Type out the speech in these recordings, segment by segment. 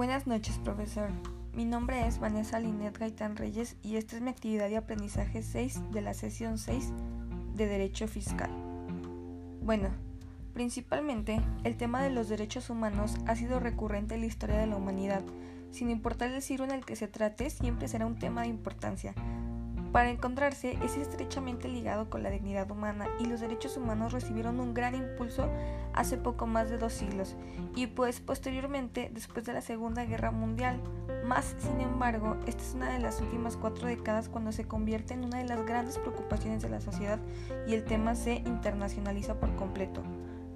Buenas noches, profesor. Mi nombre es Vanessa Linet Gaitán Reyes y esta es mi actividad de aprendizaje 6 de la sesión 6 de Derecho Fiscal. Bueno, principalmente el tema de los derechos humanos ha sido recurrente en la historia de la humanidad. Sin importar el siglo en el que se trate, siempre será un tema de importancia, para encontrarse es estrechamente ligado con la dignidad humana y los derechos humanos recibieron un gran impulso hace poco más de dos siglos y pues posteriormente después de la Segunda Guerra Mundial. Más sin embargo, esta es una de las últimas cuatro décadas cuando se convierte en una de las grandes preocupaciones de la sociedad y el tema se internacionaliza por completo.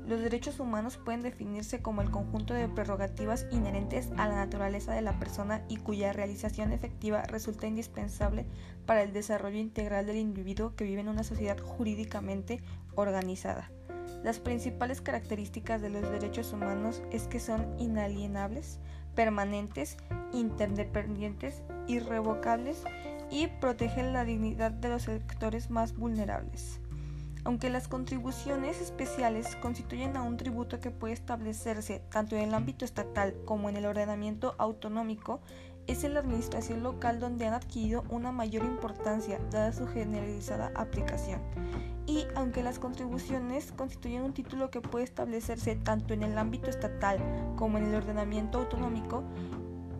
Los derechos humanos pueden definirse como el conjunto de prerrogativas inherentes a la naturaleza de la persona y cuya realización efectiva resulta indispensable para el desarrollo integral del individuo que vive en una sociedad jurídicamente organizada. Las principales características de los derechos humanos es que son inalienables, permanentes, interdependientes, irrevocables y protegen la dignidad de los sectores más vulnerables. Aunque las contribuciones especiales constituyen a un tributo que puede establecerse tanto en el ámbito estatal como en el ordenamiento autonómico, es en la administración local donde han adquirido una mayor importancia dada su generalizada aplicación. Y aunque las contribuciones constituyen un título que puede establecerse tanto en el ámbito estatal como en el ordenamiento autonómico,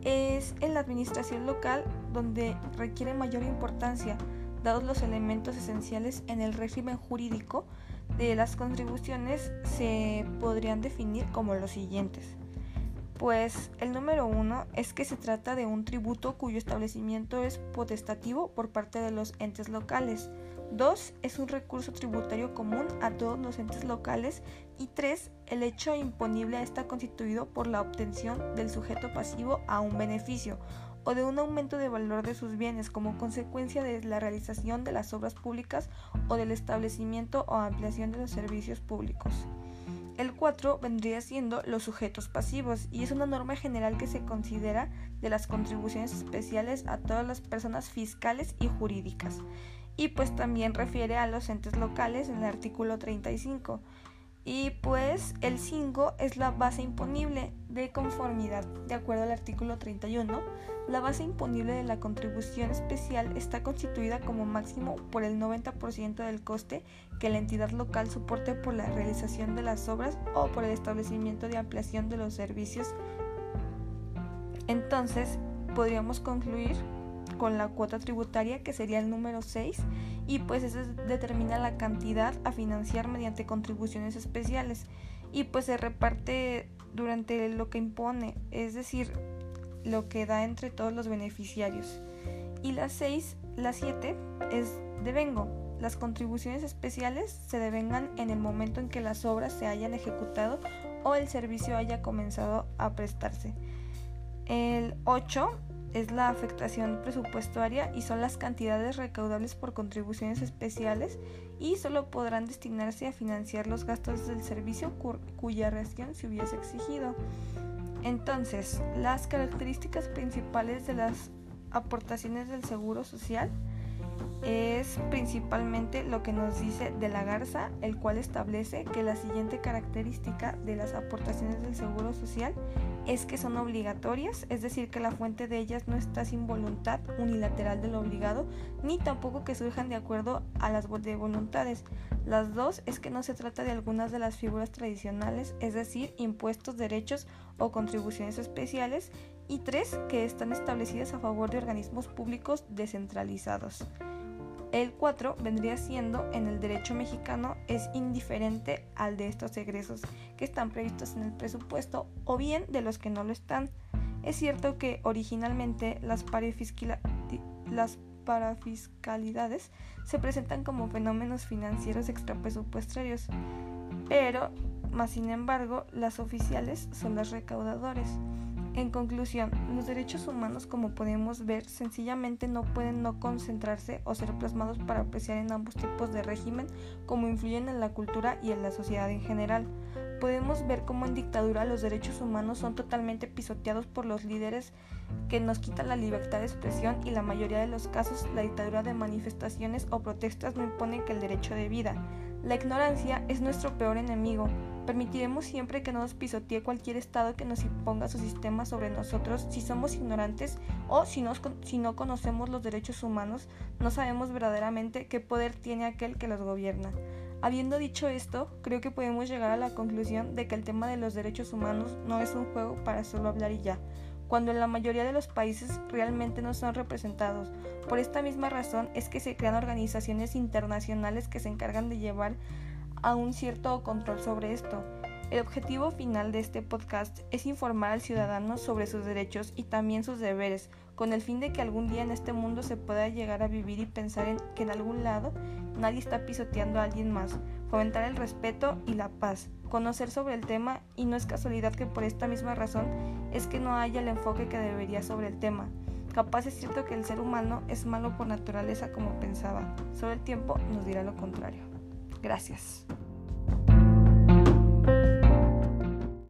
es en la administración local donde requiere mayor importancia dados los elementos esenciales en el régimen jurídico de las contribuciones se podrían definir como los siguientes. Pues el número uno es que se trata de un tributo cuyo establecimiento es potestativo por parte de los entes locales. Dos, es un recurso tributario común a todos los entes locales. Y tres, el hecho imponible está constituido por la obtención del sujeto pasivo a un beneficio o de un aumento de valor de sus bienes como consecuencia de la realización de las obras públicas o del establecimiento o ampliación de los servicios públicos. El 4 vendría siendo los sujetos pasivos y es una norma general que se considera de las contribuciones especiales a todas las personas fiscales y jurídicas. Y pues también refiere a los entes locales en el artículo 35. Y pues el 5 es la base imponible de conformidad, de acuerdo al artículo 31. La base imponible de la contribución especial está constituida como máximo por el 90% del coste que la entidad local soporte por la realización de las obras o por el establecimiento de ampliación de los servicios. Entonces, podríamos concluir con la cuota tributaria que sería el número 6 y pues eso determina la cantidad a financiar mediante contribuciones especiales y pues se reparte durante lo que impone, es decir, lo que da entre todos los beneficiarios. Y la 6, la 7 es devengo. Las contribuciones especiales se devengan en el momento en que las obras se hayan ejecutado o el servicio haya comenzado a prestarse. El 8 es la afectación presupuestaria y son las cantidades recaudables por contribuciones especiales y solo podrán destinarse a financiar los gastos del servicio cuya reacción se hubiese exigido. Entonces, las características principales de las aportaciones del Seguro Social es principalmente lo que nos dice de la Garza, el cual establece que la siguiente característica de las aportaciones del Seguro Social es que son obligatorias, es decir, que la fuente de ellas no está sin voluntad unilateral del obligado, ni tampoco que surjan de acuerdo a las de voluntades. Las dos es que no se trata de algunas de las figuras tradicionales, es decir, impuestos, derechos o contribuciones especiales, y tres, que están establecidas a favor de organismos públicos descentralizados. El 4 vendría siendo en el derecho mexicano es indiferente al de estos egresos que están previstos en el presupuesto o bien de los que no lo están. Es cierto que originalmente las, parafiscalidades se presentan como fenómenos financieros extrapresupuestarios, pero, más sin embargo, las oficiales son las recaudadores. En conclusión, los derechos humanos, como podemos ver, sencillamente no pueden no concentrarse o ser plasmados para apreciar en ambos tipos de régimen como influyen en la cultura y en la sociedad en general. Podemos ver cómo en dictadura los derechos humanos son totalmente pisoteados por los líderes que nos quitan la libertad de expresión y la mayoría de los casos la dictadura de manifestaciones o protestas no impone que el derecho de vida. La ignorancia es nuestro peor enemigo, Permitiremos siempre que nos pisotee cualquier Estado que nos imponga su sistema sobre nosotros si somos ignorantes o si, si no conocemos los derechos humanos, no sabemos verdaderamente qué poder tiene aquel que los gobierna. Habiendo dicho esto, creo que podemos llegar a la conclusión de que el tema de los derechos humanos no es un juego para solo hablar y ya, cuando en la mayoría de los países realmente no son representados. Por esta misma razón es que se crean organizaciones internacionales que se encargan de llevar a un cierto control sobre esto. El objetivo final de este podcast es informar al ciudadano sobre sus derechos y también sus deberes, con el fin de que algún día en este mundo se pueda llegar a vivir y pensar en que en algún lado nadie está pisoteando a alguien más, fomentar el respeto y la paz, conocer sobre el tema y no es casualidad que por esta misma razón es que no haya el enfoque que debería sobre el tema. Capaz es cierto que el ser humano es malo por naturaleza como pensaba, solo el tiempo nos dirá lo contrario. Gracias.